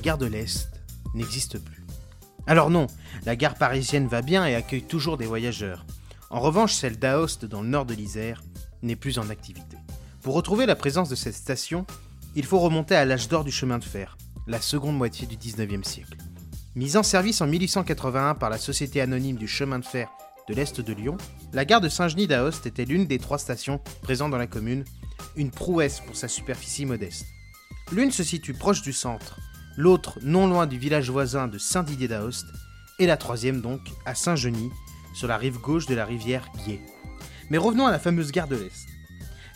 Gare de l'Est n'existe plus. Alors non, la gare parisienne va bien et accueille toujours des voyageurs. En revanche, celle d'Aoste dans le nord de l'Isère n'est plus en activité. Pour retrouver la présence de cette station, il faut remonter à l'âge d'or du chemin de fer, la seconde moitié du 19e siècle. Mise en service en 1881 par la Société anonyme du chemin de fer de l'Est de Lyon, la gare de Saint-Genis d'Aoste était l'une des trois stations présentes dans la commune, une prouesse pour sa superficie modeste. L'une se situe proche du centre, l'autre non loin du village voisin de Saint-Didier d'Aoste, et la troisième donc à Saint-Genis, sur la rive gauche de la rivière Guiers. Mais revenons à la fameuse gare de l'Est.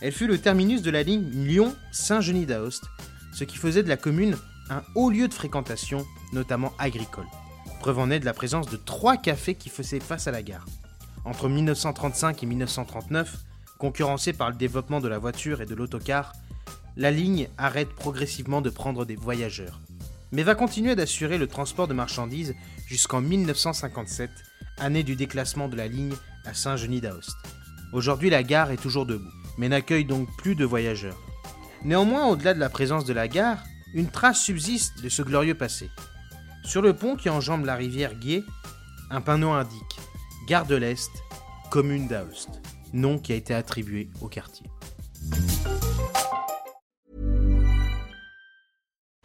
Elle fut le terminus de la ligne Lyon-Saint-Genis d'Aoste, ce qui faisait de la commune un haut lieu de fréquentation, notamment agricole. Preuve en est de la présence de trois cafés qui faisaient face à la gare. Entre 1935 et 1939, concurrencée par le développement de la voiture et de l'autocar, la ligne arrête progressivement de prendre des voyageurs, mais va continuer d'assurer le transport de marchandises jusqu'en 1957, année du déclassement de la ligne à Saint-Genis d'Aoste. Aujourd'hui, la gare est toujours debout, mais n'accueille donc plus de voyageurs. Néanmoins, au-delà de la présence de la gare, une trace subsiste de ce glorieux passé. Sur le pont qui enjambe la rivière Guiers, un panneau indique Gare de l'Est, commune d'Aoste, nom qui a été attribué au quartier.